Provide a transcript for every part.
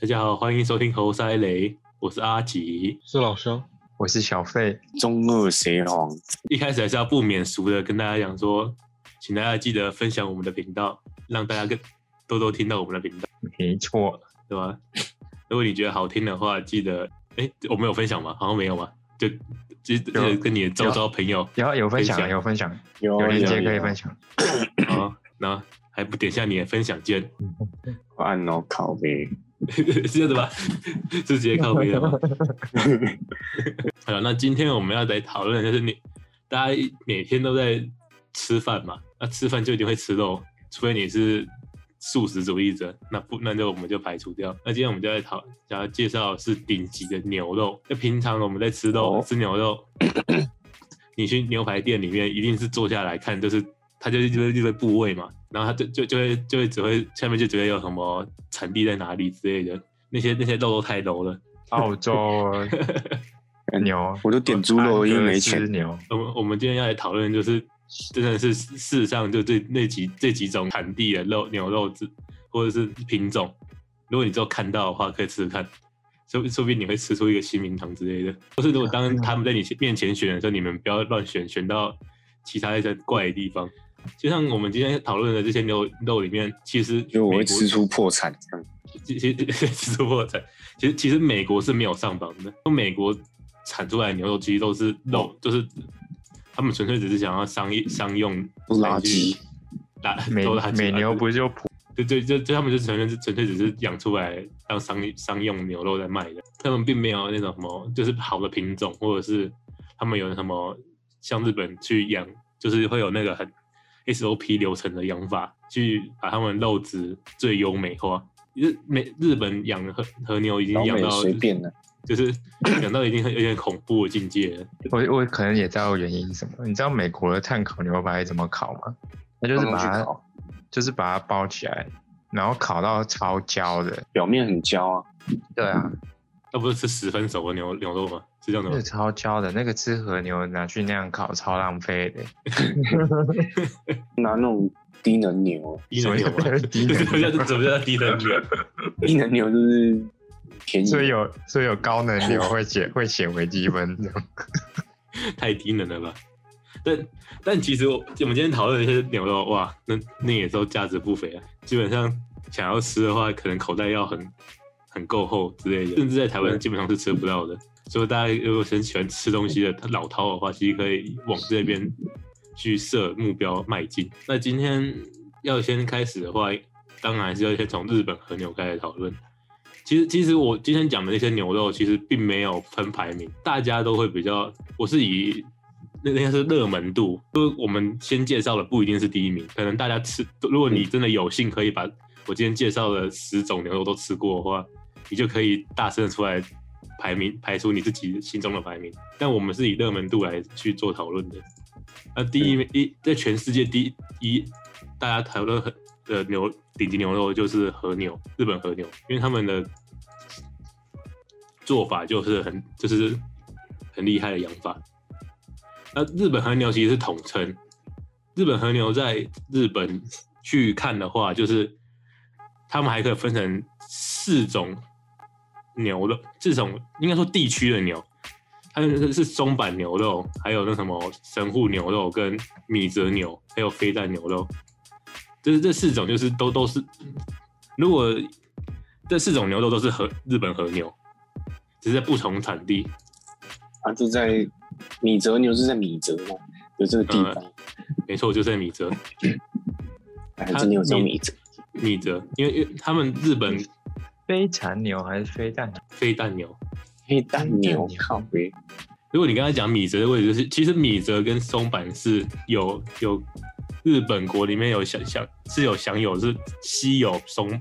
大家好，欢迎收听猴塞雷，我是阿吉。是老乡，我是小费，中二邪皇，一开始还是要不免俗的跟大家讲说，请大家记得分享我们的频道，让大家更多多听到我们的频道，没错，对吧？如果你觉得好听的话，记得，哎，我们有分享吗？好像没有吧？就就就跟你的周遭朋友有有分享，有分享，有有链接有可以分享。啊，然后还不点下你的分享键，按哦靠呗，是 这样的吧？是 直接靠背的吗？好了，那今天我们要来讨论的就是你，大家每天都在吃饭嘛，那吃饭就一定会吃肉，除非你是素食主义者，那不那就我们就排除掉。那今天我们就在讨，想要介绍是顶级的牛肉。那平常我们在吃肉、哦吃牛肉，你去牛排店里面一定是坐下来看，就是它就是就是一个部位嘛，然后它就就就会就会只会下面就只会有什么产地在哪里之类的，那些那些肉都太 low 了。澳洲 牛，我就点猪肉，因为没钱。牛，我们我们今天要来讨论，就是真的是事实上就这那几这几种产地的肉牛肉质或者是品种，如果你之后看到的话，可以试试看，说说不定你会吃出一个新名堂之类的。或是如果当他们在你面前选的时候，你们不要乱选，选到其他一些怪的地方。就像我们今天讨论的这些牛肉里面，其实就我会吃出破产这样。其其实吃出破产，其实其实美国是没有上榜的，美国产出来的牛肉其实都是肉，就是他们纯粹只是想要商业商用垃圾，打美都垃圾美牛不是就普对对，就就他们就纯粹是纯粹只是养出来当商商用牛肉在卖的，他们并没有那种什么就是好的品种，或者是他们有什么像日本去养，就是会有那个很 SOP 流程的养法，去把他们肉质最优美化。日美日本养和和牛已经养到随便了。就是 养到已经很有点恐怖的境界了。我我可能也知道原因是什么。你知道美国的碳烤牛排怎么烤吗？那就是把它烤就是把它包起来，然后烤到超焦的。表面很焦啊，对啊，那不是吃十分熟的牛牛肉吗？是这样的吗那个？超焦的，那个吃和牛拿去那样烤超浪费的。拿 那种低能牛，低能牛吗？什么叫低能牛？低能牛就是便宜，所以有所以有高能牛会减会写微积分这样。太低能了吧？但但其实我我们今天讨论的这些牛肉，哇，那那也都价值不菲啊。基本上想要吃的话，可能口袋要很很够厚之类的，甚至在台湾基本上是吃不到的。所以大家如果很喜欢吃东西的老饕的话，其实可以往这边去设目标迈进。那今天要先开始的话，当然还是要先从日本和牛开始讨论。其实，其实我今天讲的那些牛肉，其实并没有分排名，大家都会比较，我是以那那是热门度，就是我们先介绍的不一定是第一名，可能大家吃，如果你真的有幸可以把我今天介绍的十种牛肉都吃过的话，你就可以大声的出来排名，排出你自己心中的排名。但我们是以热门度来去做讨论的。那第一名一在全世界第一，大家讨论很的牛顶级牛肉就是和牛，日本和牛，因为他们的做法就是很就是很厉害的养法。那日本和牛其实是统称，日本和牛在日本去看的话，就是他们还可以分成四种牛肉，这种应该说地区的牛，还有是松板牛肉，还有那什么神户牛肉跟米泽牛，还有飞弹牛肉。就是这四种，就是都都是，如果这四种牛肉都是和日本和牛，只是在不同产地。啊，就在米泽牛是在米泽嘛，有这个地方，没错，就在米泽，还真的有这米泽。米泽，因为因为他们日本飞蚕牛还是飞蛋牛？飞蛋牛，黑蛋牛靠呗，如果你刚才讲米泽的位置，就是其实米泽跟松板是有有日本国里面有享享是有享有是西有松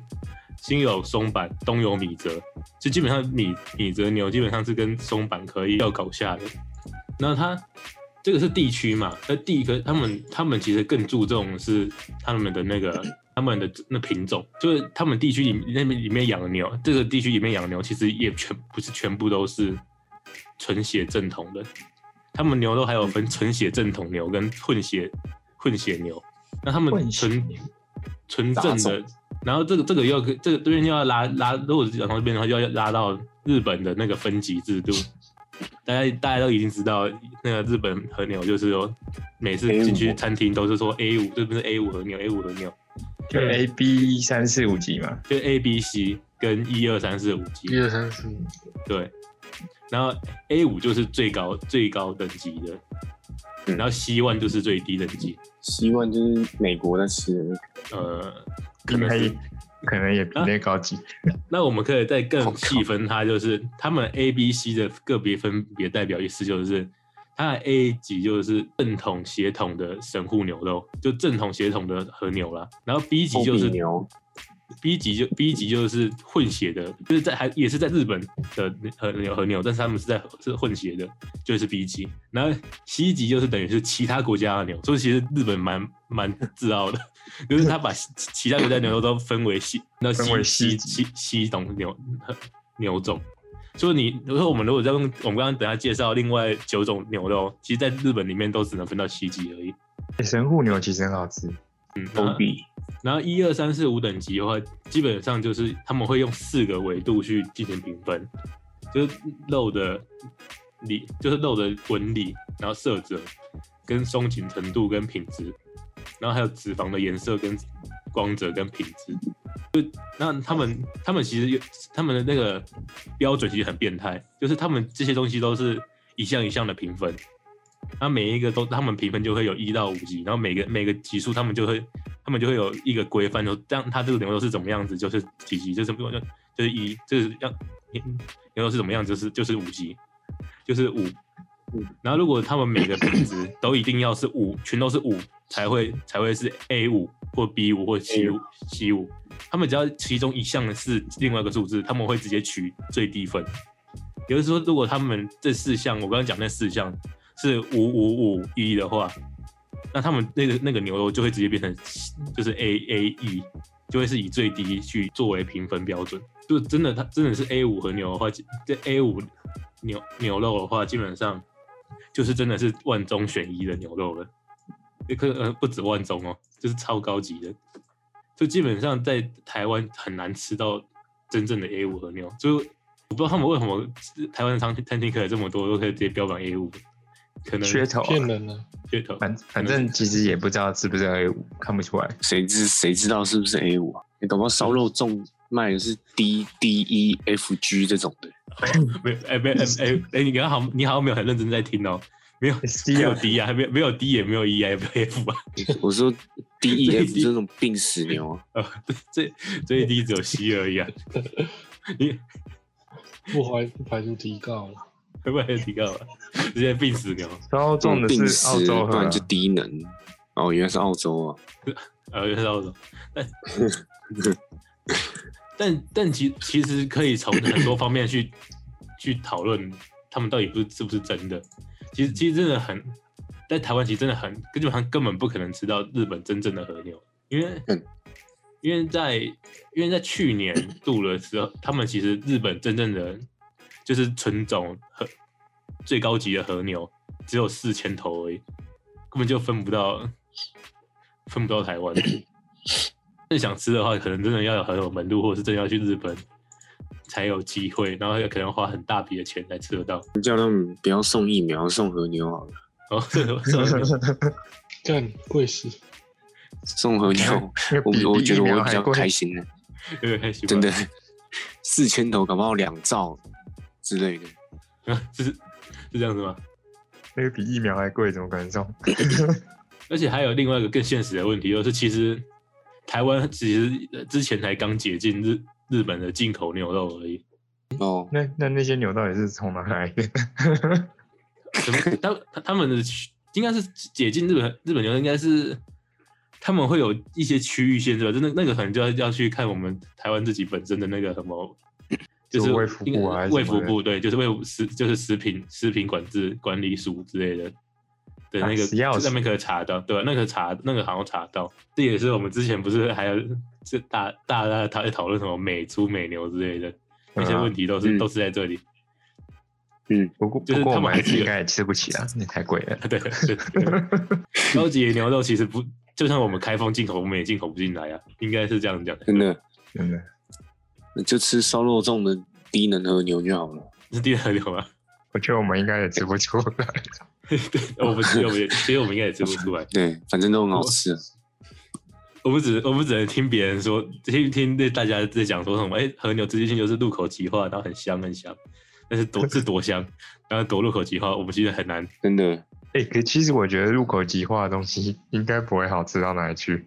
西有松板，东有米泽，就基本上米米泽牛基本上是跟松板可以要搞下的。那它这个是地区嘛？那地可他们他们其实更注重是他们的那个他们的那品种，就是他们地区里那边里面养的牛，这个地区里面养的牛其实也全不是全部都是纯血正统的，他们牛都还有分纯血正统牛跟混血混血牛。那他们纯纯正的然后这个这个又可这个这边又要拉拉，如果是讲到这边的话，就要拉到日本的那个分级制度。大家大家都已经知道，那个日本和牛就是说，每次进去餐厅都是说 A 五，这不是 A 五和牛，A 五和牛，就 A B 三四五级嘛，就 A B C 跟一二三四五级。一二三四五，对，然后 A 五就是最高最高等级的，嗯。然后 C one 就是最低等级，希望就是美国的那个。呃，可能可能也比啊？那高级。那我们可以再更细分它，就是他们 A、B、C 的个别分别代表意思就是，它的 A 级就是正统血统的神户牛肉，就正统血统的和牛啦。然后 B 级就是牛，B 级就 B 级就是混血的，就是在还也是在日本的和牛和牛，但是他们是在是混血的，就是 B 级。然后 C 级就是等于是其他国家的牛，所以其实日本蛮蛮自傲的，就是他把其其他国家的牛肉都分为西那西西西西种牛 牛种。所以你，如果我们如果在用我们刚刚等下介绍另外九种牛肉，其实在日本里面都只能分到七级而已。欸神户牛其实很好吃，嗯，那欧比然后一二三四五等级的话，基本上就是他们会用四个维度去进行评分，就是肉的理，就是肉的纹理，然后色泽、跟松紧程度跟品质，然后还有脂肪的颜色跟光泽跟品质。就那他们他们其实有他们的那个标准其实很变态，就是他们这些东西都是一项一项的评分，那每一个都他们评分就会有一到五级，然后每个每个级数他们就会他们就会有一个规范，就这样它这个牛肉是怎么样子，就是几级，就是就就是一，就是样牛肉是怎么样，就是就是五级，就是五。然后如果他们每个品质都一定要是五，全都是五才会才会是 A 五或 B 五或 C 五 C 五，他们只要其中一项是另外一个数字，他们会直接取最低分。也就是说，如果他们这四项我刚刚讲那四项是五五五一的话，那他们那个那个牛肉就会直接变成就是 A A E，就会是以最低去作为评分标准。就真的它真的是 A 五和牛的话，这 A 五牛牛肉的话，基本上就是真的是万中选一的牛肉了。也可呃不止万中哦，就是超高级的。就基本上在台湾很难吃到真正的 A 五和牛，就我不知道他们为什么台湾的餐餐厅可以这么多都可以直接标榜 A 五，可能噱头啊、骗人呢。噱头。反反正其实也不知道是不是 A 五，看不出来。谁知谁知道是不是 A 五啊？你搞不好烧肉粽卖的是 D D E F G 这种的，没哎没哎哎哎，你刚刚好，你好像没有很认真在听哦，没有 C 有啊 D 啊，还没有没有 D 也没有 E 啊，也没有 F 啊，我说 D E 最 F 低这种病死牛啊，呃，最最低只有 C 而已啊，你 不排不排除提高了。会不会提高了？直接病死牛，超重的这种病是澳死，洲不然就低能。哦，原来是澳洲啊！呃，原来是澳洲，但但但其其实可以从很多方面去去讨论他们到底不是是不是真的。其实其实真的很，在台湾其实真的很基本上根本不可能吃到日本真正的和牛，因为、嗯因为在因为在去年 度的时候，他们其实日本真正的就是纯种和最高级的和牛只有四千头而已，根本就分不到分不到台湾。真想吃的话，可能真的要有很有门路，或者是真的要去日本才有机会，然后也可能花很大笔的钱才吃得到。叫他们不要送疫苗，送和牛好了。哦，这个这个 干贵死！送和牛，因为我我觉得我比较开。心呢，有点开心，真的，四千头搞不好两兆之类的。啊，是是这样子吗？那个比疫苗还贵，怎么感受？而且还有另外一个更现实的问题，就是其实台湾其实呃之前才刚解禁日日本的进口牛肉而已。哦，那那那些牛到底是从哪来的？怎么他他他们的区应该是解禁日本日本牛肉，应该是他们会有一些区域限制吧？就那那个可能就要要去看我们台湾自己本身的那个什么，就是是卫福部卫福部对，就是卫食就是食品食品管制管理署之类的对那个，上面可以查到，对吧？那个查那个好像查到，这也是我们之前不是还有这大大家讨在讨论什么美猪美牛之类的那些问题，都是、嗯都是在这里。不过就是他们还是应该也吃不起啊，那太贵了。对对对，高级的牛肉其实不就算我们开放进口，我们也进口不进来啊，应该是这样讲。真的，真的，那就吃烧肉粽的低能和牛就好了。是低能和牛吗？我觉得我们应该也吃不出来。对，我们其实我们也其实我们应该也吃不出来。对，反正都很好吃。我们只我们只能听别人说，听听那大家在讲说什么，哎、和牛直接性就是入口即化，然后很香很香，但是多是多香，然后多入口即化，我们其实很难。真的，哎、可其实我觉得入口即化的东西应该不会好吃到哪里去。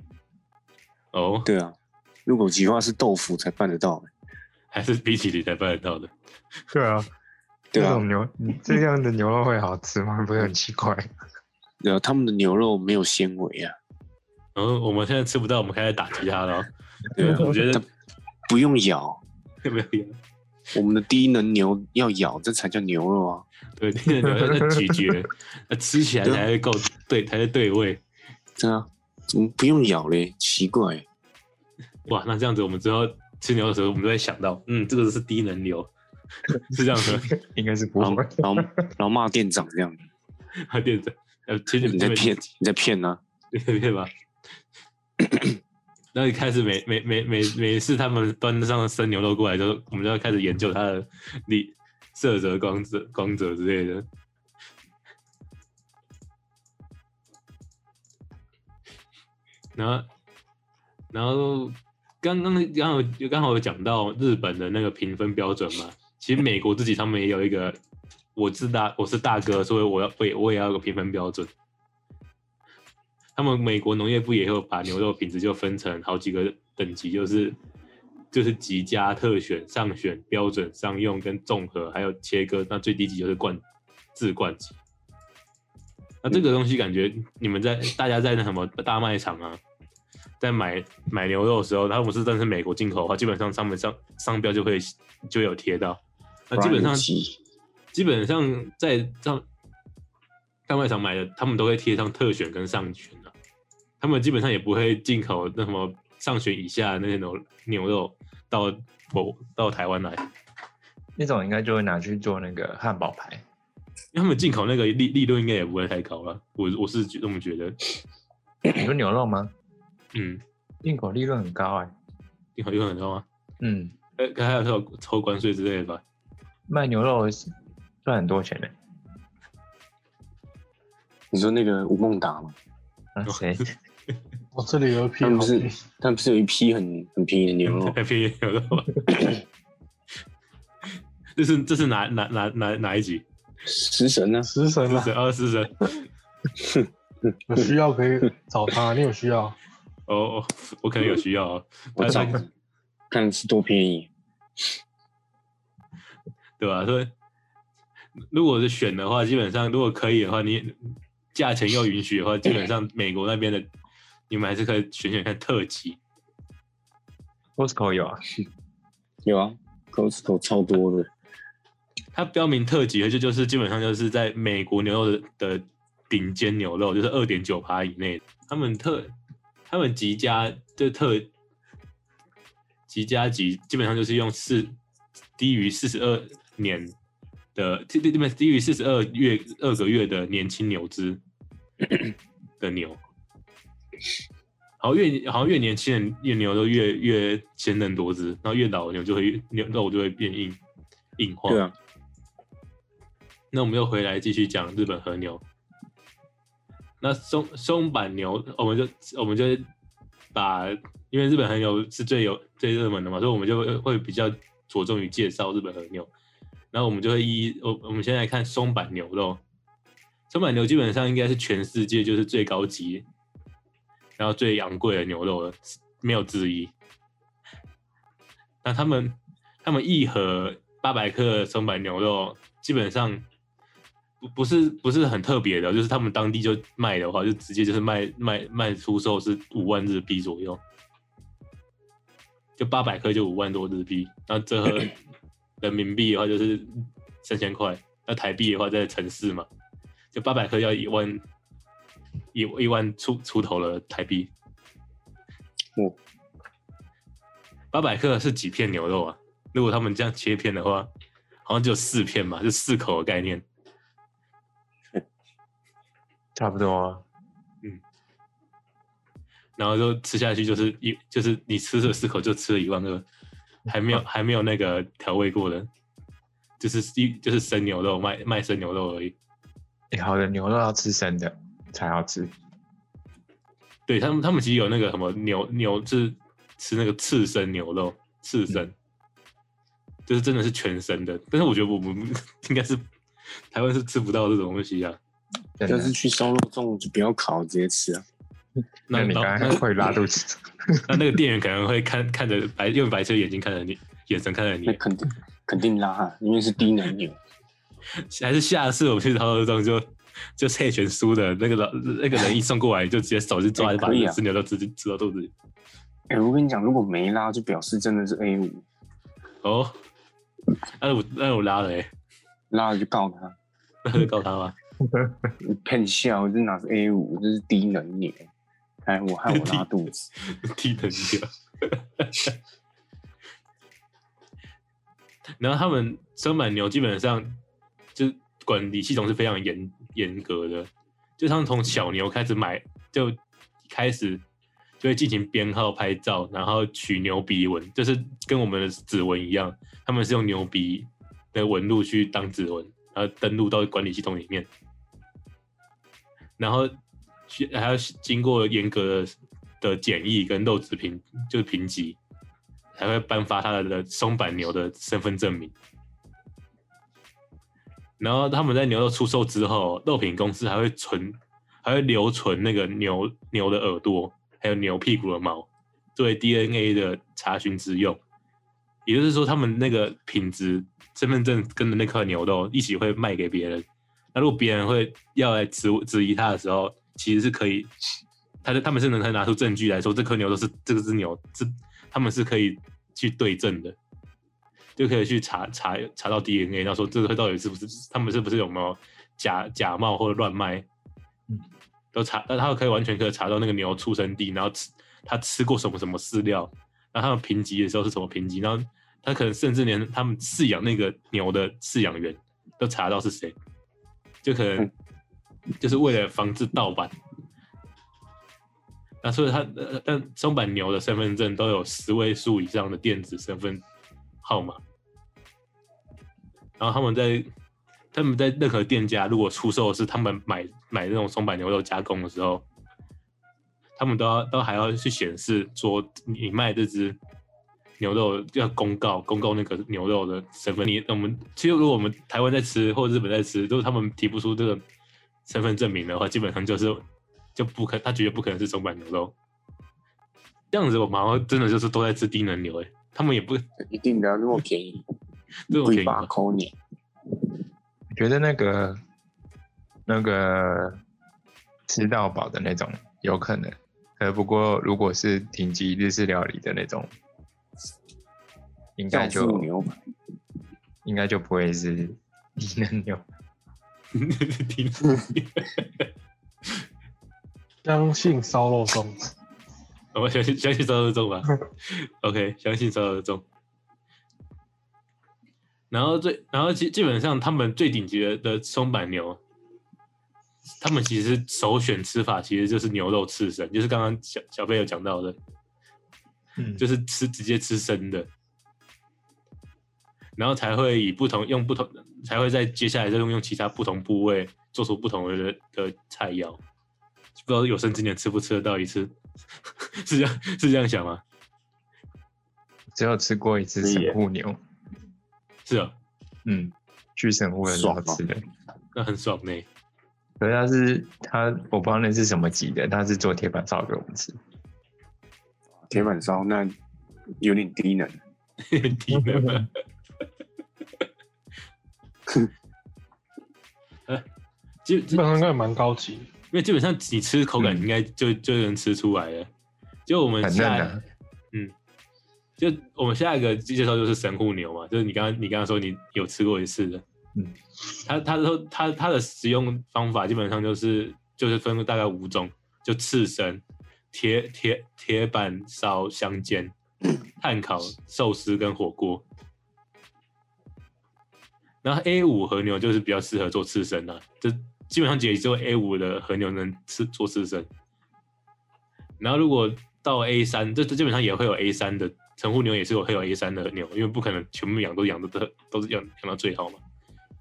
哦，对啊，入口即化是豆腐才办得到的。还是冰淇淋才办得到的。对啊，对啊这种，牛这样的牛肉会好吃吗？不是很奇怪？对啊，他们的牛肉没有纤维啊。然后我们现在吃不到，我们开始打击它了哦。对啊，我觉得不用咬，有没有？我们的低能牛要咬，这才叫牛肉啊。对，低能牛要咀嚼，那吃起来才会够对，才会对味。对啊，怎么不用咬嘞？奇怪，哇，那这样子，我们之后吃牛的时候，我们都会想到，嗯，这个是低能牛，是这样的。应该是不会。然后然后骂店长这样，他店长，呃，其实你在骗，你在骗啊。你在骗吧？然后一开始每每每每每次他们端上生牛肉过来之后，我们就要开始研究它的力、色泽、光泽、光泽之类的。然后，然后刚刚刚好就刚好有讲到日本的那个评分标准嘛，其实美国自己他们也有一个，我是大我是大哥，所以我要我也我也要有个评分标准。他们美国农业部也有把牛肉品质就分成好几个等级，就是就是极佳、特选、上选、标准、商用跟综合，还有切割。那最低级就是冠制冠级。那这个东西感觉你们在大家在那什么大卖场啊，在买买牛肉的时候，他们是真的是美国进口的话，基本上上面上商标就会就有贴到。那基本上基本上在上大卖场买的，他们都会贴上特选跟上选的、他们基本上也不会进口那什么上旬以下的那些牛牛肉到我到台湾来，那种应该就会拿去做那个汉堡排。因为他们进口那个利利润应该也不会太高了，我我是这么觉得。你说牛肉吗？嗯，进口利润很高哎、进口利润很高吗？嗯，呃，还有抽抽关税之类的吧？卖牛肉赚很多钱的、你说那个吴孟达吗？啊谁？我这里有一批他们不是好评，他们不是有一批很很便宜的牛肉？太便宜牛肉吗？这是这是哪哪哪哪哪一集？食神呢？食神啊，是神二是神。有需要可以找他，你有需要？哦哦，我可能有需要哦。我找但是看是多便宜。对吧？所以如果是选的话，基本上如果可以的话，你价钱又允许的话，基本上美国那边的你们还是可以选选看特级。Costco 有啊，有啊，Costco 超多的。它标明特级，就就是基本上就是在美国牛肉的的顶尖牛肉，就是二点九趴以内。他们特他们极佳就特极佳级，基本上就是用四低于四十二年的低低低低于四十二月二个月的年轻牛只的牛。好像越好像越年轻的越牛都越越鲜嫩多汁，然后越老的牛就会越牛肉就会变硬硬化。对啊，那我们又回来继续讲日本和牛。那松松板牛，我们就我们就把，因为日本和牛是最有最热门的嘛，所以我们就会会比较着重于介绍日本和牛。然后我们就会一我我们先来看松板牛肉，松板牛基本上应该是全世界就是最高级，然后最昂贵的牛肉了，没有之一。那他们他们一盒八百克的松板牛肉，基本上不不是不是很特别的，就是他们当地就卖的话，就直接就是卖卖卖出售是五万日币左右，就八百克就五万多日币，然后折合 人民币的话就是三千块，那台币的话在城市嘛，就八百克要一万一一万出出头了台币。哦，八百克是几片牛肉啊？如果他们这样切片的话，好像只有四片嘛，就四口的概念。差不多啊。嗯然后就吃下去就是一就是你吃了四口就吃了一万二，还没有 还没有那个调味过的，就是一就是生牛肉卖卖生牛肉而已。欸好的牛肉要吃生的才好吃。对他们，他们其实有那个什么牛牛是吃那个刺身牛肉，刺身，就是真的是全生的。但是我觉得我们 应该是台湾是吃不到这种东西啊。真的要是去烧肉粽就不要烤，直接吃啊。那你刚会拉肚子。那那个店员可能会看看着白用白色眼睛看着你，眼神看着你那，肯定肯定拉啊，因为是低能牛。还是下次我们去烧肉粽就就猜拳输的那个老那个人一送过来，就直接手就抓就把可以啊吃牛肉吃吃到肚子里。哎、我跟你讲，如果没拉，就表示真的是 A 五，哦，那我那我拉了哎、拉了就告他，那就告他吧。你骗笑，这哪是 A 五，这是低能牛。哎，我害我拉肚子。踢人家。然后他们生满牛基本上就管理系统是非常严严格的，就他们从小牛开始买，就开始就会进行编号、拍照，然后取牛鼻纹，就是跟我们的指纹一样，他们是用牛鼻的纹路去当指纹，然后登录到管理系统里面，然后去还要经过严格的的检疫跟肉质评，就是评级，才会颁发他的松板牛的身份证明。然后他们在牛肉出售之后，肉品公司还会存，还会留存那个牛牛的耳朵，还有牛屁股的毛，作为 DNA 的查询之用。也就是说，他们那个品质身份证跟着那块牛肉一起会卖给别人。那如果别人会要来质质疑他的时候，其实是可以，他他们是能拿出证据来说，这颗牛都是这个只牛是他们是可以去对证的，就可以去查查查到 DNA，然后说这个到底是不是他们是不是有没有假假冒或者乱卖，嗯都查，那他可以完全可以查到那个牛出生地，然后吃他吃过什么什么饲料，然后他们评级的时候是什么评级，然后他可能甚至连他们饲养那个牛的饲养员都查到是谁，就可能就是为了防止盗版。那所以他，呃但松板牛的身份证都有十位数以上的电子身份号码，然后他们在他们在任何店家如果出售是他们买买那种松板牛肉加工的时候，他们都要都还要去显示说你卖这只牛肉要公告公告那个牛肉的身份。你我们其实如果我们台湾在吃或者日本在吃，如果他们提不出这个身份证明的话，基本上就是就不可，他绝对不可能是松板牛肉。这样子，我们好像真的就是都在吃低能牛哎、他们也不一定的，那么便宜，这么便宜扣你。我觉得那个那个吃到饱的那种有可能，呃，不过如果是顶级日式料理的那种，应该就父牛排，应该就不会是低能牛。低能牛。相信烧肉粽，我相信相信烧肉粽吧。OK，相信烧肉粽。然后最，然后基基本上他们最顶级的的松板牛，他们其实首选吃法其实就是牛肉刺身，就是刚刚小小飞有讲到的，嗯就是吃直接吃生的，然后才会以不同用不同，才会在接下来再用用其他不同部位做出不同的的菜肴。不知道有生之年吃不吃得到一次，是这样是这样想吗？只有吃过一次神户牛，是啊，嗯，去神户的时候爽哦吃的。那很爽呢。可是他是他，我不知道那是什么级的，他是做铁板烧给我们吃。铁板烧那有点低能。低能。呃，基基基本上应该也蛮高级。因为基本上你吃口感嗯应该就、就能吃出来了。就我们很嫩下，啊嗯，就我们下一个介绍就是神户牛嘛，就是你刚刚你刚刚说你有吃过一次的，嗯，他他说他他的食用方法基本上就是就是分大概五种，就刺身、铁铁铁板烧、香煎、炭烤、寿司跟火锅。然后 A 五和牛就是比较适合做刺身的、就基本上也只有 A 五的和牛能吃做刺身。然后如果到 A 三，这这基本上也会有 A 三的成户牛，也是有会有 A 三的牛，因为不可能全部养都养的都都是养养到最好嘛。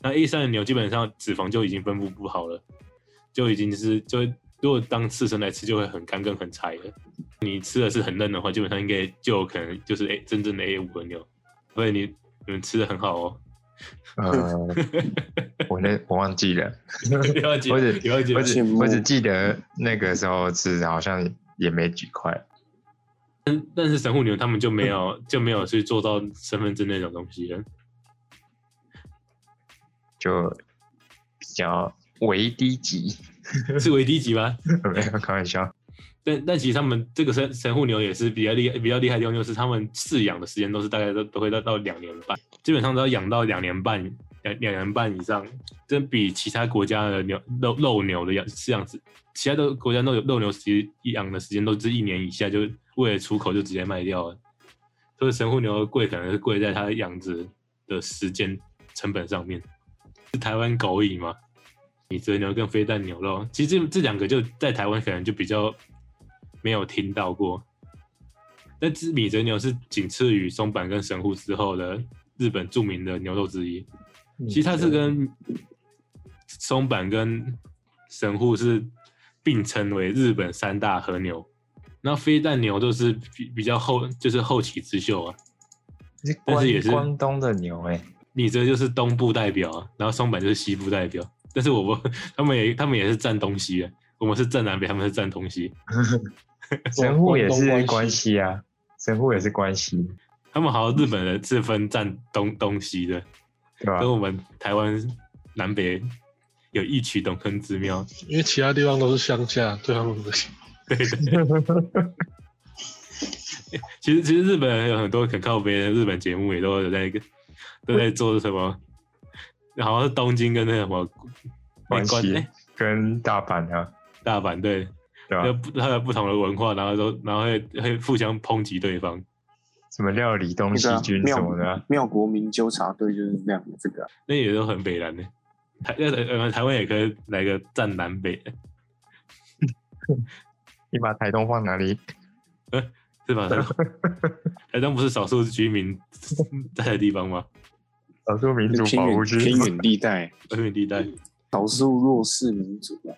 那 A 三的牛基本上脂肪就已经分布不好了，就已经是就如果当刺身来吃就会很干跟很柴了。你吃的是很嫩的话，基本上应该就有可能就是 A 真正的 A 五的牛，所以你你们吃的很好哦。呃，我那我忘记了，我只我，只我只记得那个时候吃好像也没几块，但但是神户牛他们就没有 就没有去做到身份证那种东西了。就比较微低级，是为低级吗？没有开玩笑。但但其实他们这个神神户牛也是比较厉害，比较厉害的地方就是他们饲养的时间都是大概都都会到到两年半，基本上都要养到两年半两两年半以上，这比其他国家的牛肉肉牛的养饲养时，其他的国家肉肉牛其实养的时间都是一年以下，就为了出口就直接卖掉了。所以神户牛贵可能是贵在它养殖的时间成本上面。是台湾狗饮嘛？米泽牛跟飞蛋牛肉，其实这这两个就在台湾可能就比较没有听到过。但是米泽牛是仅次于松阪跟神户之后的日本著名的牛肉之一。其实它是跟松阪跟神户是并称为日本三大和牛。那飞蛋牛都是比比较后，就是后起之秀啊。是但是也是关东的牛哎、你这就是东部代表啊，然后松坂就是西部代表。但是我们，他们也他们也是占东西啊，我们是占南北，他们是占东西。神户也是关西啊，神户也是关西，他们好像日本人是分占东东西的，对吧？跟我们台湾南北有异曲同工之妙。因为其他地方都是乡下，对他们不行。对的。其实其实日本人有很多很靠北的日本节目，也都有在都在做什么，好像是东京跟那个什么关系跟大阪啊，大阪对，对吧有？不它有不同的文化，然后都然后会会互相抨击对方。什么料理东西军妙什么的啊，妙国民纠察队就是这样的这个啊、那也都很北蓝的。台呃呃台湾也可以来个战南北，你把台东放哪里？是吧？台东不是少数居民在的地方吗？少数民族偏保护偏远地带，偏远地带，少数弱势民族啊。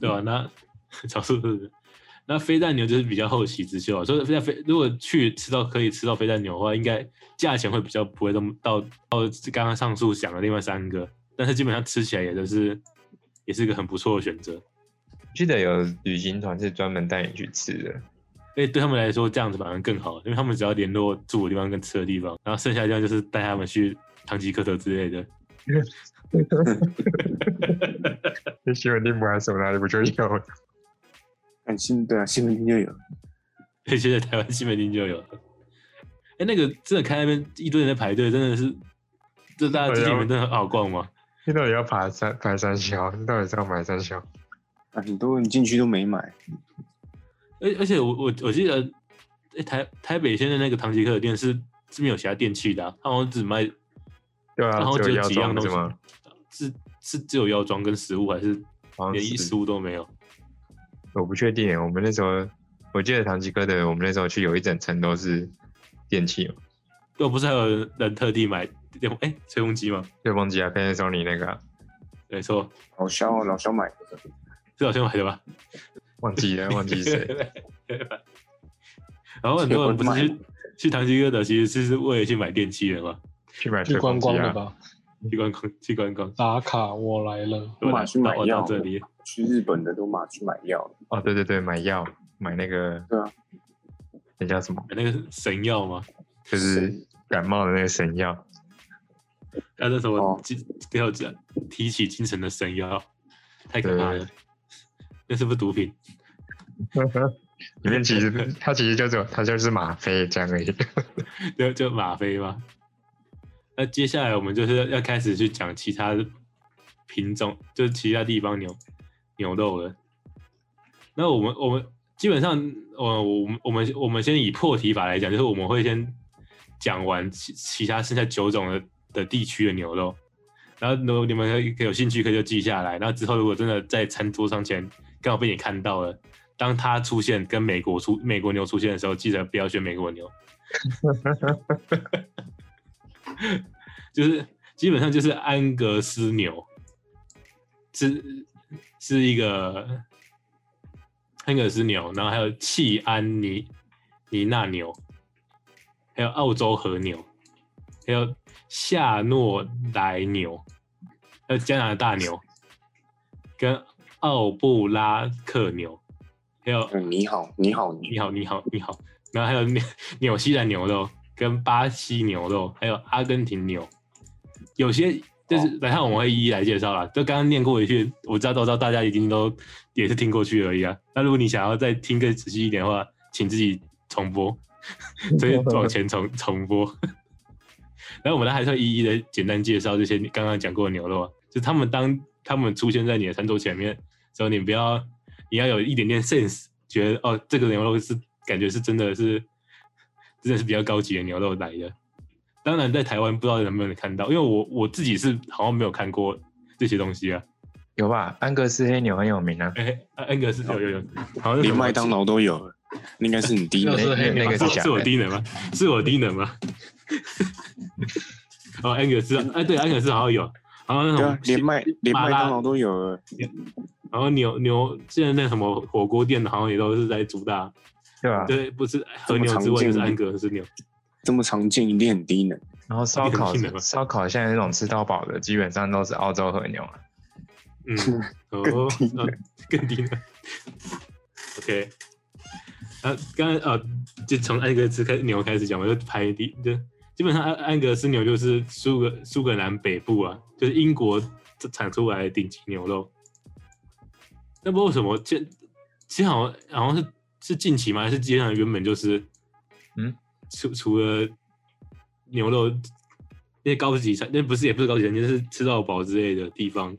对吧？那 少数是，那飞蛋牛就是比较后起之秀啊。所以飞弹飞如果去吃到可以吃到飞蛋牛的话，应该价钱会比较不会那么到到刚刚上述讲的另外三个，但是基本上吃起来也就是也是一个很不错的选择。记得有旅行团是专门带你去吃的，哎，对他们来说这样子反而更好，因为他们只要联络住的地方跟吃的地方，然后剩下的地方就是带他们去唐吉诃德之类的。那西门町不还是什么哪里不就有？看新对啊，西门町就有。对，现在台湾西门町就有了。哎，那个真的开那边一堆人在排队，真的是，这大家这里面真的很好逛吗？你到底要爬山爬山桥？你到底是要买山桥？啊很多人进去都没买，而而且我我我记得，哎台台北现在那个唐吉诃德店是是没有其他电器的、啊，它好像只卖，对啊，然后只有只有药几样东西是吗？，是是只有药妆跟食物，还是连衣食物都没有？我不确定。我们那时候，我记得唐吉诃德，我们那时候去有一整层都是电器嘛，又不是还有人特地买电哎吹风机吗？吹风机啊，Panasonic 那个啊、没错，老肖啊老肖买的。是好像买的吧？忘记了，忘记谁。然后很多人不是去去唐吉诃德，其实是为了去买电器的嘛，去买去观光的吧，去观光去观光。打卡我来了。都买去买到药到这里，去日本的都马去买药，哦，对对对，买药，买那个对啊，那叫什么？买那个神药吗？就是感冒的那个神药。那那什么要讲提起精神的神药，太可怕了对。那是不是毒品？里面其实它其实就只有它就是吗啡这样而已。就就吗啡吗？那接下来我们就是要要开始去讲其他品种，就是其他地方牛牛肉了。那我们我们基本上，呃，我们我们我们先以破题法来讲，就是我们会先讲完其其他剩下九种的的地区的牛肉，然后如果你们可以有兴趣，可以就记下来。然后之后如果真的在餐桌上前刚好被你看到了，当他出现跟美国出美国牛出现的时候，记得不要选美国牛。就是基本上就是安格斯牛，是是一个安格斯牛，然后还有契安尼尼纳牛，还有澳洲和牛，还有夏诺莱牛，还有加拿大牛，跟奥布拉克牛，还有嗯，你好，你好，你好，你好，你好。然后还有纽 纽西兰牛肉、跟巴西牛肉，还有阿根廷牛。有些就是等一下我们会一一来介绍啦。就刚刚念过一句，我知道都知道大家已经都也是听过去而已啊。那如果你想要再听更仔细一点的话，请自己重播，所以 往前重重播。然后我们呢还是会一一的简单介绍这些刚刚讲过的牛肉啊，就他们当他们出现在你的餐桌前面之后，你不要你要有一点点 sense，觉得哦这个牛肉是感觉是真的是真的是比较高级的牛肉来的。当然在台湾不知道能不能看到，因为我我自己是好像没有看过这些东西啊。有吧？安格斯黑牛很有名啊。哎、安安格斯有有有，好像连麦当劳都有了，应该是你低能个是是我。低能吗？是我低能吗？哦，安格斯，哎，对，安格斯好像有，好像连麦连麦当劳都有了。然后牛牛现在那什么火锅店好像也都是在主打，对吧？对，不是和牛之外就是安格斯牛，这么常见，一定很低能。然后烧烤的烧烤现在那种吃到饱的，基本上都是澳洲和牛啊。嗯，哦，更低呃更低呢。OK，啊，刚刚呃，就从安格斯开牛开始讲，我就排第，就基本上安安格斯牛就是苏格苏格兰北部啊，就是英国产出来的顶级牛肉。那不知道为什么，这其实好像好像是是近期吗？还是基本上原本就是，嗯，除除了牛肉那些高级餐，那不是也不是高级餐，就是吃到饱之类的地方，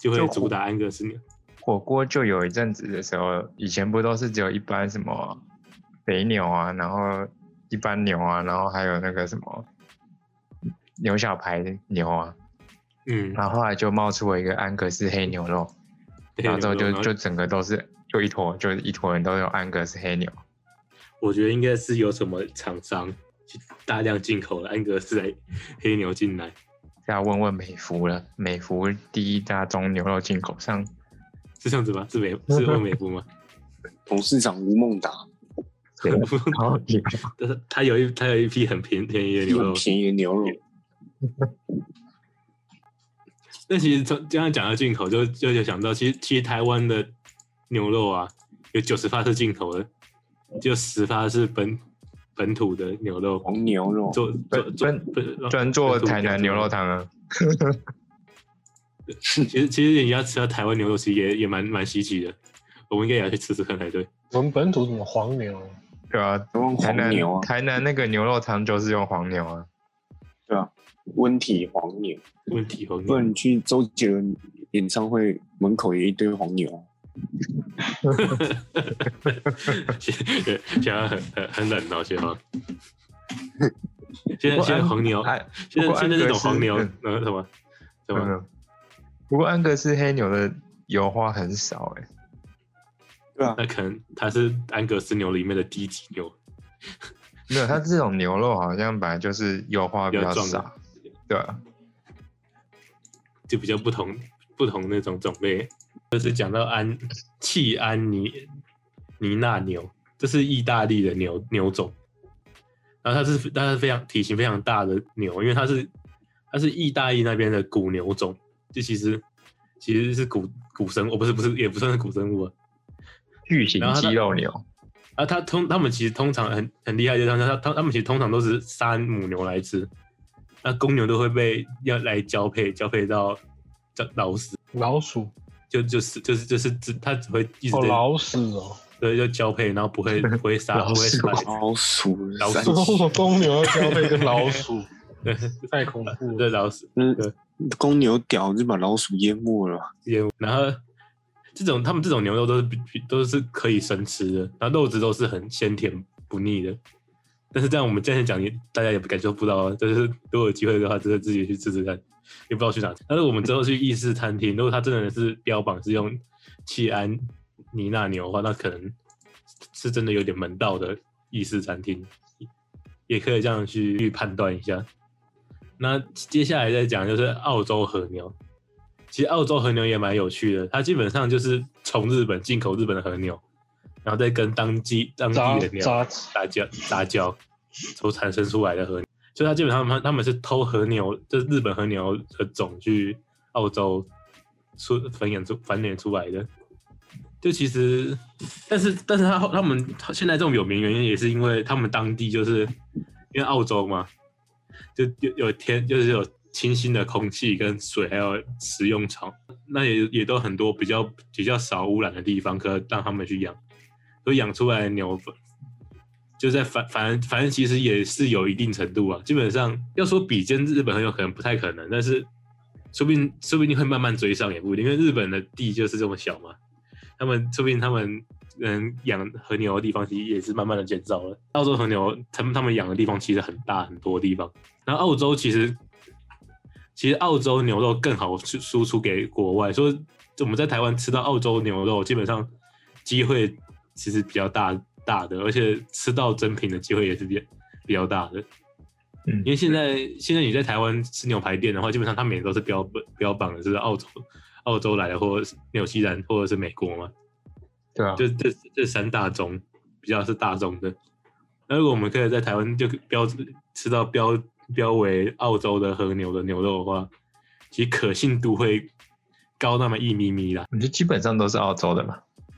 就会主打安格斯牛。火锅就有一阵子的时候，以前不都是只有一般什么肥牛啊，然后一般牛啊，然后还有那个什么牛小排牛啊，嗯，然后后来就冒出了一个安格斯黑牛肉，然后之后就就整个都是就一坨就一坨人都有安格斯黑牛。我觉得应该是有什么厂商去大量进口了安格斯黑黑牛进来，要问问美孚了，美孚第一大宗牛肉进口商，是这样子吗？是美是问美孚吗？董事长吴孟达，对好厉害但是他有一他有一批很便便宜的牛肉，便宜的牛肉，但其实从刚刚讲到进口，就就就想到，其实其实台湾的牛肉啊，有九十发是进口的，就十发是本本土的牛肉，黄牛肉，做做做专专做台南牛肉。汤啊。其实其实你要吃到台湾牛肉，其实也也蛮蛮稀奇的，我们应该也要去吃吃看才对。我们本土怎么黄牛？对啊，都用台南黄牛啊，台南那个牛肉汤就是用黄牛啊。对啊，温体黄牛，温体黄不然你去周杰伦演唱会门口有一堆黄牛啊。现 现在很很很冷哦，现在。现在现在黄牛，哎，现在现在这安格斯种黄牛，嗯呃，什么？什么？嗯，不过安格斯黑牛的油花很少哎、对啊，那可能它是安格斯牛里面的低级牛，没有，它这种牛肉好像本来就是油花比较少，对啊，就比较不同不同那种种类。就是讲到安契安尼尼纳牛，这是意大利的牛牛种，然后它是它是非常体型非常大的牛，因为它是它是意大利那边的古牛种，就其实其实是古古生，哦不是不是也不算是古生物啊。巨型肌肉牛，啊，它通他们其实通常很很厉害，就是他他他他们其实通常都是杀母牛来吃，那公牛都会被要来交配，交配到叫老死，老鼠就就是就是就是只它只会一直哦，老鼠哦，对就交配，然后不会不会杀不会杀，老鼠，老鼠公牛要交配跟老鼠，对太恐怖了。对老鼠嗯对，公牛屌就把老鼠淹没了。业务，然后这种他们这种牛肉都是都是可以生吃的，然后肉质都是很鲜甜不腻的。但是这样我们这样讲，也大家也感受不到啊。就是如果有机会的话，真的自己去吃吃看。也不知道去哪。但是我们之后去意式餐厅，如果它真的是标榜是用契安尼纳牛的话，那可能是真的有点门道的意式餐厅，也可以这样去去判断一下。那接下来再讲就是澳洲和牛，其实澳洲和牛也蛮有趣的，它基本上就是从日本进口日本的和牛，然后再跟当地当地的牛杂杂交杂交所产生出来的和牛，所以它基本上他他们是偷和牛，就是日本和牛的种去澳洲出繁衍出繁衍出来的。就其实，但是但是他他们现在这种有名原因也是因为他们当地就是因为澳洲嘛，就有有天就是有清新的空气跟水，还有食用草，那也也都很多比较比较少污染的地方，可以让他们去养，所以养出来的牛就在反反正反正其实也是有一定程度啊，基本上要说比肩日本很有可能不太可能，但是说不定说不定会慢慢追上也不一定，因为日本的地就是这么小嘛，他们说不定他们嗯养和牛的地方其实也是慢慢的减少了。澳洲和牛他们他们养的地方其实很大很多地方，然后澳洲其实其实澳洲牛肉更好输输出给国外，所以我们在台湾吃到澳洲牛肉基本上机会其实比较大大的，而且吃到真品的机会也是比比较大的。嗯因为现在现在你在台湾吃牛排店的话，基本上他们也都是标标榜的是澳洲澳洲来的，或者是纽西兰或者是美国嘛，对啊，就这这三大宗比较是大众的。那如果我们可以在台湾就标吃到标标为澳洲的和牛的牛肉的话，其实可信度会高那么一咪咪啦。你就基本上都是澳洲的嘛。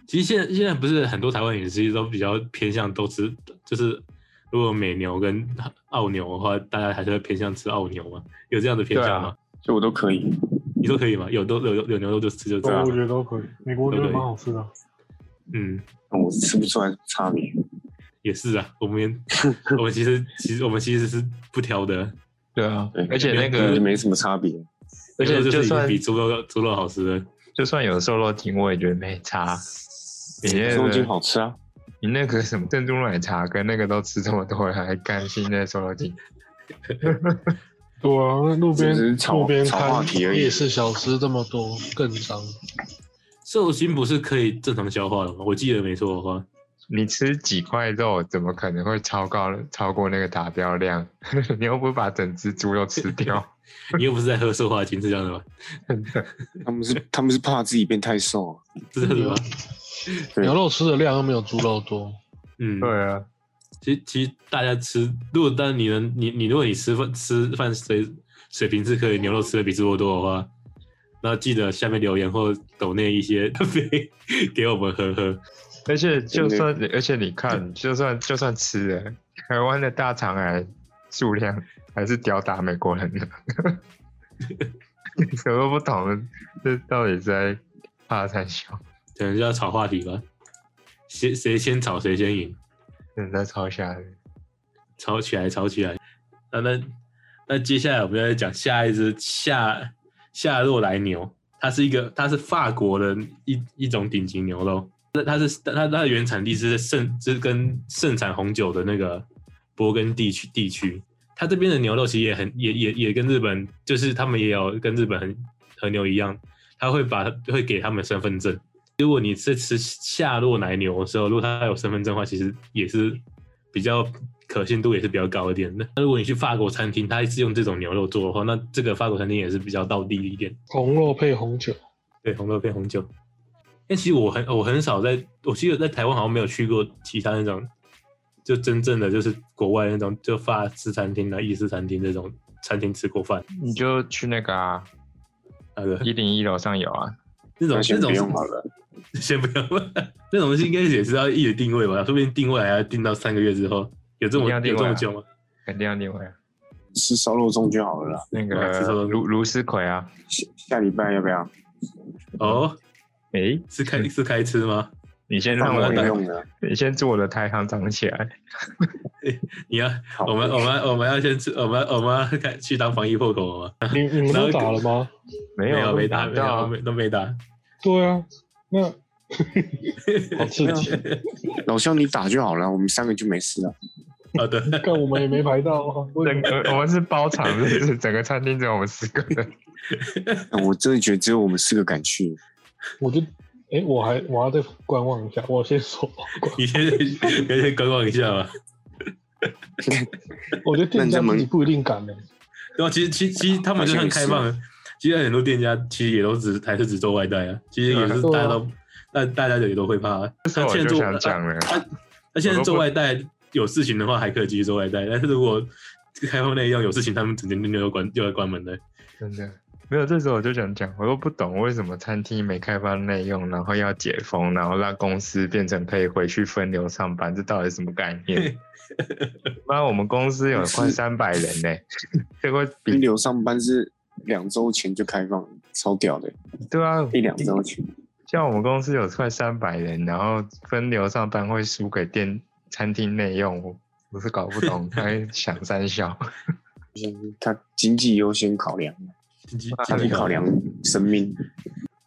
其实现在现在不是很多台湾饮食都比较偏向都吃，就是如果美牛跟澳牛的话，大家还是会偏向吃澳牛嘛？有这样的偏向吗？所以我都可以。你都可以吗？有都有有有牛肉就吃就这对，样我。觉得都可以。美国牛肉蛮好吃的，嗯，我吃不出来差别。也是啊。我们我们其实其实我们其实是不挑的，对啊对，而且那个，没什么差别。而且就算比猪肉猪肉好吃了。就算有瘦肉精，我也觉得没差。你那瘦肉精好吃啊，你那个什么珍珠奶茶跟那个都吃这么多了，还甘心在瘦肉精？对啊，那路边路边摊夜市小吃这么多，更脏。寿星不是可以正常消化的吗？我记得没错的话，你吃几块肉，怎么可能会超高超过那个达标量？你又不是把整只猪肉吃掉？你又不是在喝瘦化精，是这样的吗？他们是他们是怕自己变太瘦啊。是这样的吗？对。牛肉吃的量又没有猪肉多，嗯，对啊，其实其实大家吃，如果当你能你你如果你吃饭吃饭水水平是可以牛肉吃的比猪肉多的话，那记得下面留言或抖内一些费给我们喝喝。而且就算，而且你看，就算就算吃了，台湾的大肠癌数量还是吊打美国人的，什么都不懂，这到底是在怕三小？可能就要炒话题吧，谁谁先炒谁先赢，真的在抄下的。炒起来炒起来。那那那接下来我们要讲下一只夏夏洛来牛，它是一个它是法国的一一种顶级牛肉，那它是它它的原产地是在盛是跟盛产红酒的那个勃艮地区地区，它这边的牛肉其实也很也也也跟日本就是他们也有跟日本和和牛一样，他会把会给他们身份证。如果你是吃夏洛奶牛的时候，如果他有身份证的话，其实也是比较可信度也是比较高一点的。那如果你去法国餐厅，他是用这种牛肉做的话，那这个法国餐厅也是比较到地一点。红肉配红酒，对，红肉配红酒。但其实我很我很少在，我记得在台湾好像没有去过其他那种，就真正的就是国外那种就法式餐厅啊、意式餐厅这种餐厅吃过饭。你就去那个啊，那个一零一楼上有啊，那种那种不用好了。先不要问，那种东西应该也是要一直定位吧，说不定定位还要定到三个月之后，有这么有这么久吗？肯定要定位啊吃烧肉粽就好了啦。那哇这时候个卢卢思奎啊，下下礼拜要不要？哦，诶，是开是开吃吗？你先让我放的用 的。你先祝我的台行长起来，你要我们我们我们要先吃，我们我们要开去当防疫破口了吗？你你们都打了吗？没有有没打，没有没都没打。对啊，那 好刺激。老肖你打就好了，我们三个就没事了。好的，看我们也没排到 整个我们是包场，是是？整个餐厅只有我们四个人。啊我真的觉得只有我们四个敢去。我就，哎，我还我要再观望一下。我先说，你先你先观望一下吧。我觉得店家门自己不一定敢呢。对啊，其实其实其实他们就算开放了，其实很多店家其实也都只还是只做外带啊，其实也是大家都，但大家也都会怕啊。他现在做想讲了，他他现在做外带有事情的话还可以继续做外带，但是如果开放内用有事情，他们整间店就要关就要关门的。真的没有。这时候我就想讲，我又不懂为什么餐厅没开放内用，然后要解封，然后让公司变成可以回去分流上班，这到底什么概念？妈，我们公司有快三百人呢、这个比分流上班是两周前就开放，超屌的，对啊，一两周前。像我们公司有快三百人，然后分流上班会输给店餐厅内用，我我是搞不懂，他在想三小。他经济优先考量，经济他得考量生命。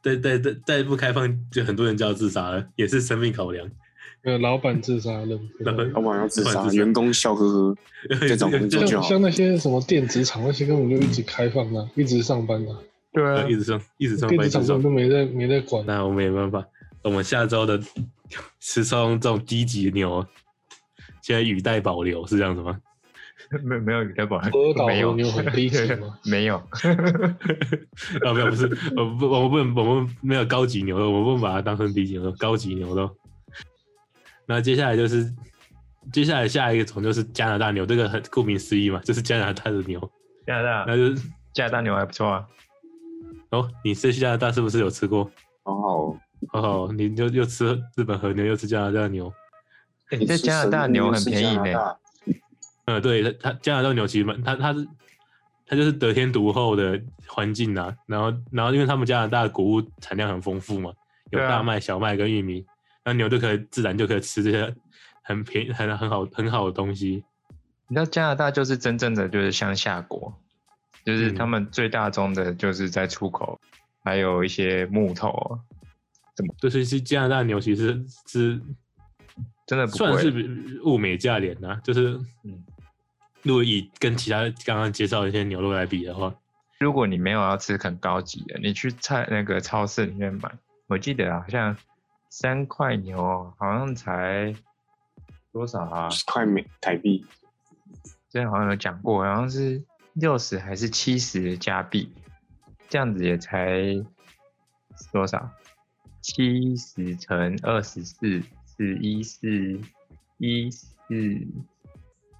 对对对再不开放，就很多人就要自杀了，也是生命考量。呃，老板自杀了。老板要自杀，员工笑呵呵，这种工作就好。像像那些什么电子厂那些根本就一直开放啊，一直上班啊，对啊呃，一直上一直上班，一直上电子厂。都没在没在管。那我们没办法，我们下周的吃上这种低级牛，现在语带保留是这样子吗？没没有语带保鹅岛没有和牛很低级吗？没有，啊，没有，不是，我不，我们不能，我们没有高级牛肉，我们不能把它当成低级牛肉，高级牛肉。那接下来就是，接下来下一个种就是加拿大牛，这个很顾名思义嘛，就是加拿大的牛。加拿大那就是，加拿大牛还不错啊。哦，你是去加拿大是不是有吃过？好好，哦，你就又吃日本和牛，又吃加拿大牛。欸你在加拿大牛很便宜呢、呢。嗯，对，它它加拿大牛其实蛮，它它是它就是得天独厚的环境啊，然后然后因为他们加拿大的谷物产量很丰富嘛，有大麦、小麦跟玉米，那牛就可以自然就可以吃这些很便宜、很很好很好的东西。你知道加拿大就是真正的就是乡下国，就是嗯他们最大宗的就是在出口，还有一些木头，怎么就是是加拿大牛其实是真的不算是物美价廉呐、就是嗯，如果以跟其他刚刚介绍的一些牛肉来比的话，如果你没有要吃很高级的，你去菜那个超市里面买，我记得好像三块牛好像才多少啊？十块美台币，之前好像有讲过，好像是六十还是七十加币，这样子也才多少？七十乘二十四是一四一四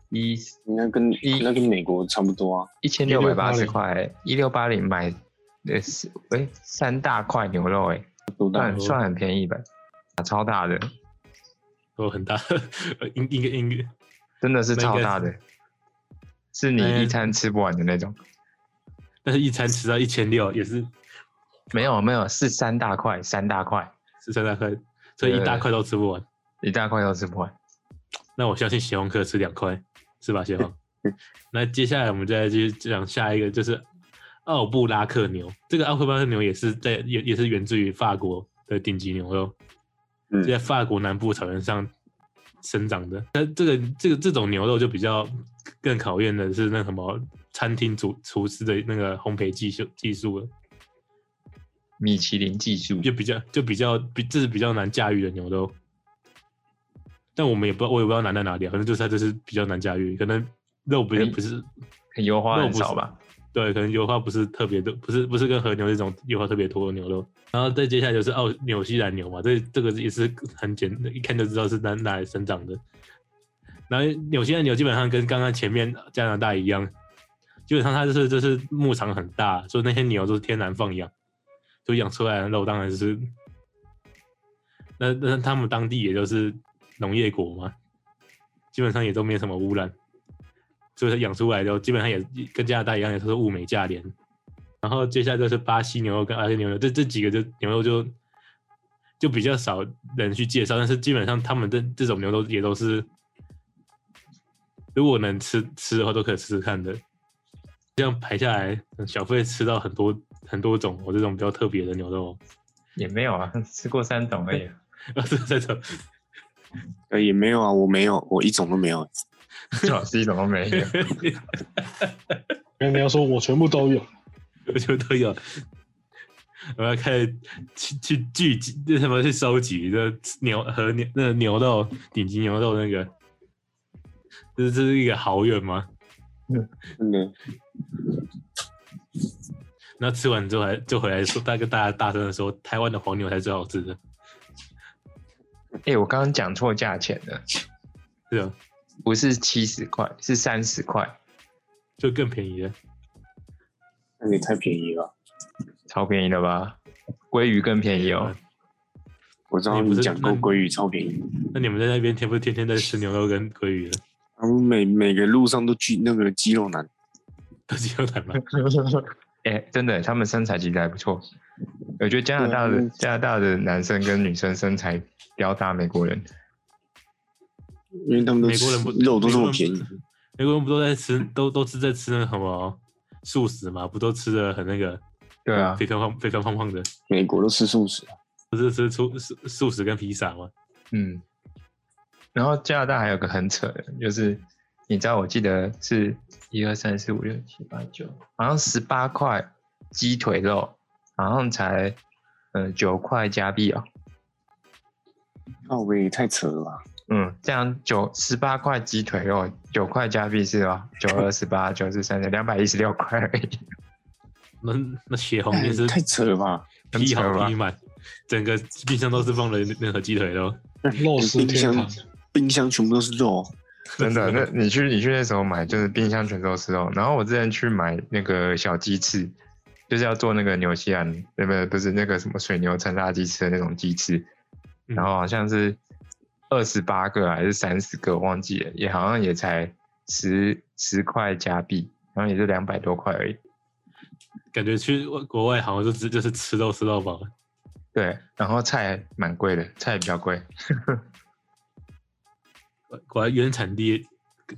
一应该跟一那跟美国差不多啊。一千六百八十1680块，一六八零买呃是哎三大块牛肉哎，算？算很便宜吧？啊超大的，都很大，应应该应该真的是超大的，是你一餐吃不完的那种。但是一餐吃到一千六也是没有没有，是三大块，三大块，是三大块，所以一大块都吃不完。一大块都吃不完。那我相信血红可吃两块，是吧，血红？那接下来我们再继续讲下一个，就是奥布拉克牛。这个奥布拉克牛也是在也也是源自于法国的顶级牛肉，嗯在法国南部草原上生长的。那这个这个这种牛肉就比较更考验的是那什么餐厅主厨师的那个烘焙技术技术了，米其林技术，就比较就比较比这是比较难驾驭的牛肉。但我们也不知道，我也不知道难在哪里啊，可能就是它就是比较难驾驭，可能肉不是哎不是很油花肉不少吧？对，可能油花不是特别的，不是不是跟和牛那种油花特别多的牛肉。然后再接下来就是澳纽西兰牛嘛，这这个也是很简单，一看就知道是哪哪里生长的。然后纽西兰牛基本上跟刚刚前面加拿大一样，基本上它就是就是牧场很大，所以那些牛都是天然放养，就养出来的肉当然是，那那他们当地也就是农业国嘛，基本上也都没什么污染。所以它养出来的基本上也跟加拿大一样，也都是物美价廉。然后接下来就是巴西牛肉跟阿根牛肉，这这几个就牛肉就就比较少人去介绍，但是基本上他们的这种牛肉也都是，如果能吃吃的话，都可以试试看的。这样排下来，小费吃到很多很多种我这种比较特别的牛肉，也没有啊，吃过三种而已。啊，这这种呃，也没有啊，我没有，我一种都没有。最好是一种都没有。因为你要说我全部都有，我全部都有。我要开始去去聚集，那什么去收集这牛和牛那个牛肉顶级牛肉那个，这这是一个好远吗？那吃完之后还就回来说，大跟大家大声的说，台湾的黄牛才是最好吃的，哎、我刚刚讲错价钱了，是啊，不是七十块，是三十块，就更便宜了。那也太便宜了。超便宜了吧？鲑鱼更便宜哦。我知道你不是你讲过那鲑鱼超便宜，那你们在那边天不是天天在吃牛肉跟鲑鱼了，他们每每个路上都聚那个肌肉男，都肌肉男吗？哎、真的，他们身材其实还不错。我觉得加拿大的加拿大的男生跟女生身材吊打美国人。因为他们美国人不肉都这么便宜，美国人不都在吃，都都是在吃那什么素食嘛？不都吃的很那个，对啊，非常胖非常胖胖的，美国都吃素食啊，不是吃素素素食跟披萨吗？嗯。然后加拿大还有个很扯的，就是你知道，我记得是一二三四五六七八九，好像十八块鸡腿肉，好像才呃九块加币哦。靠喂，太扯了吧？嗯，这样九十八块鸡腿肉，九块加币是吧？九二十八，九十三十，两百一十六块而已。那那血红也是太扯了吧？很批扯吧好批满，整个冰箱都是放了那盒鸡腿肉。肉是冰箱天堂。冰箱全部都是肉，真的，那你去你去那时候买，就是冰箱全都是肉。然后我之前去买那个小鸡翅，就是要做那个纽西兰，那不对？不是那个什么水牛城辣鸡翅的那种鸡翅，嗯然后好像是二十八个还是三十个，忘记了，也好像也才十十块加币，然后也就两百多块而已。感觉去外国外好像就只就是吃肉吃到饱。对，然后菜蛮贵的，菜比较贵。果然原产地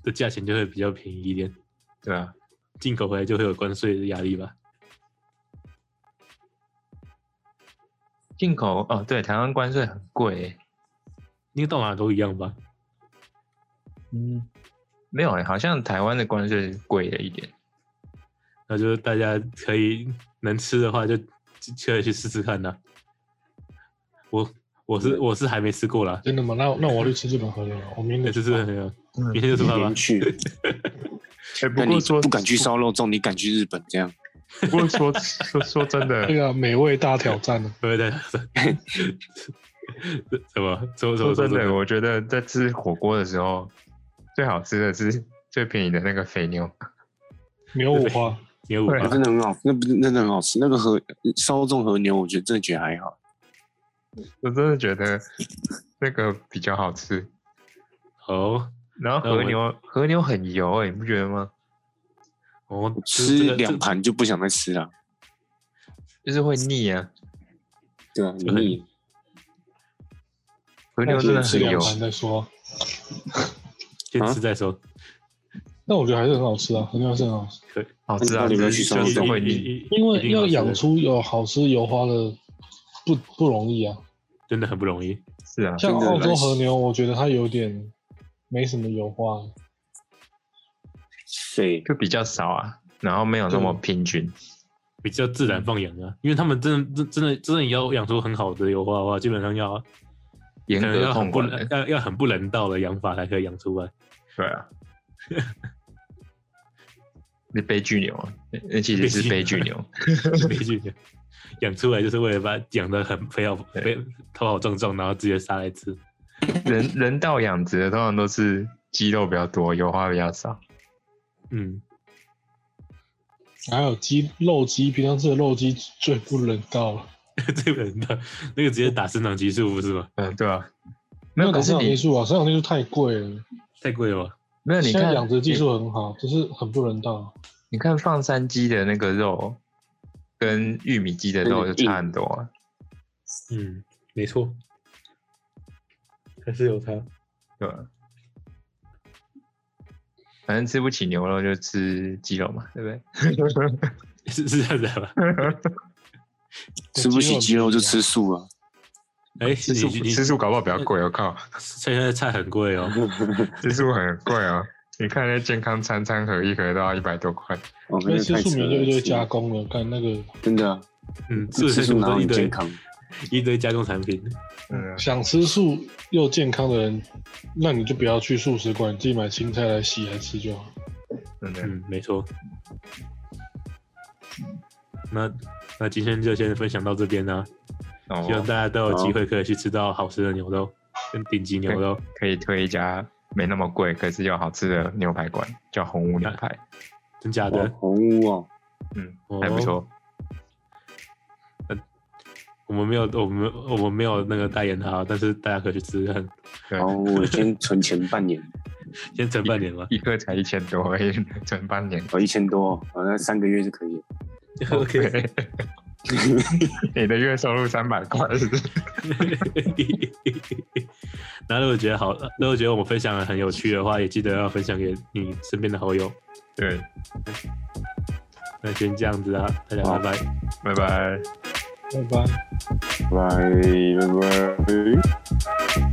的价钱就会比较便宜一点，对啊，进口回来就会有关税的压力吧？进口哦，对，台湾关税很贵欸。应该到哪都一样吧？嗯，没有欸，好像台湾的关税贵了一点。那就是大家可以能吃的话就可以去试试看呐。我我是我是还没吃过啦，真的吗？那那我要去吃日本和牛了。我明那天就是明天就出发吧。去。哎，不过说不敢去烧肉粽，你敢去日本这样？不过说说说真的 那，个美味大挑战呢？对对对，什么？说说说真的，我觉得在吃火锅的时候，最好吃的是最便宜的那个肥牛。牛五花，牛五花真的很好，那不是真的很好吃。那个和烧粽和牛，我觉得真的觉得还好。我真的觉得那个比较好吃。哦然后和牛和牛很油哎、你不觉得吗？哦，吃两个这盘就不想再吃了。就是会腻啊。对啊，腻。和牛真的很油，吃两盘再说。先吃再说。那我觉得还是很好吃啊，和牛还是很好吃。对好吃啊，你们去烧就是会腻。因为要养出有好吃油花的不不容易啊。真的很不容易。是啊，像澳洲和牛，我觉得它有点没什么油花。对，就比较少啊，然后没有那么平均。比较自然放养啊，因为他们真的真真的真的要养出很好的油花的话，基本上要严格要很不控管要要很不人道的养法才可以养出来。对啊。那悲剧牛啊，那那其实是悲剧 牛。悲剧牛养出来就是为了把它养的很肥好肥头好壮壮，然后直接杀来吃。人 人道养殖的通常都是肌肉比较多，油花比较少。嗯，还有鸡肉鸡，平常吃的肉鸡最不人道了。这个人的那个直接打生长激素不是吗？嗯，对啊。没有打可是长激素啊，生长激素太贵了。太贵了吧？没有你现在看养殖技术很好，只是很不人道。你看放山鸡的那个肉，跟玉米鸡的肉就差很多啊。嗯，没错，还是有差。对吧？反正吃不起牛肉就吃鸡肉嘛，对不对？是是这样子吧？吃不起鸡肉就吃素啊。哎，吃素吃素搞不好比较贵，我靠，现在菜很贵哦。吃素很贵啊。你看那健康餐餐盒一盒都要一百多块，哦，因为吃素那太扯了米就一堆加工了，看那个真的啊，嗯，吃素哪有素都一堆健康？一堆加工产品。嗯，想吃素又健康的人，那你就不要去素食馆，自己买青菜来洗来吃就好。真的，嗯，没错。那那今天就先分享到这边啦、哦希望大家都有机会可以去吃到好吃的牛肉跟顶级牛肉。可以推一家没那么贵，可是又好吃的牛排馆，叫红屋牛排，真假哦的？红屋哦，嗯哦，还不错。我们没有，我们我们没有那个代言它，但是大家可以去吃吃看，对然，后我先存钱半年，先存半年吧。一个才一千多而已，存半年。哦，一千多，哦，那三个月就可以了。OK，你的月收入三百块是不是？然后如果觉得好，如果觉得我们分享的很有趣的话，也记得要分享给你身边的好友。对，那先这样子啊，大家拜拜。拜拜。拜拜。拜拜拜。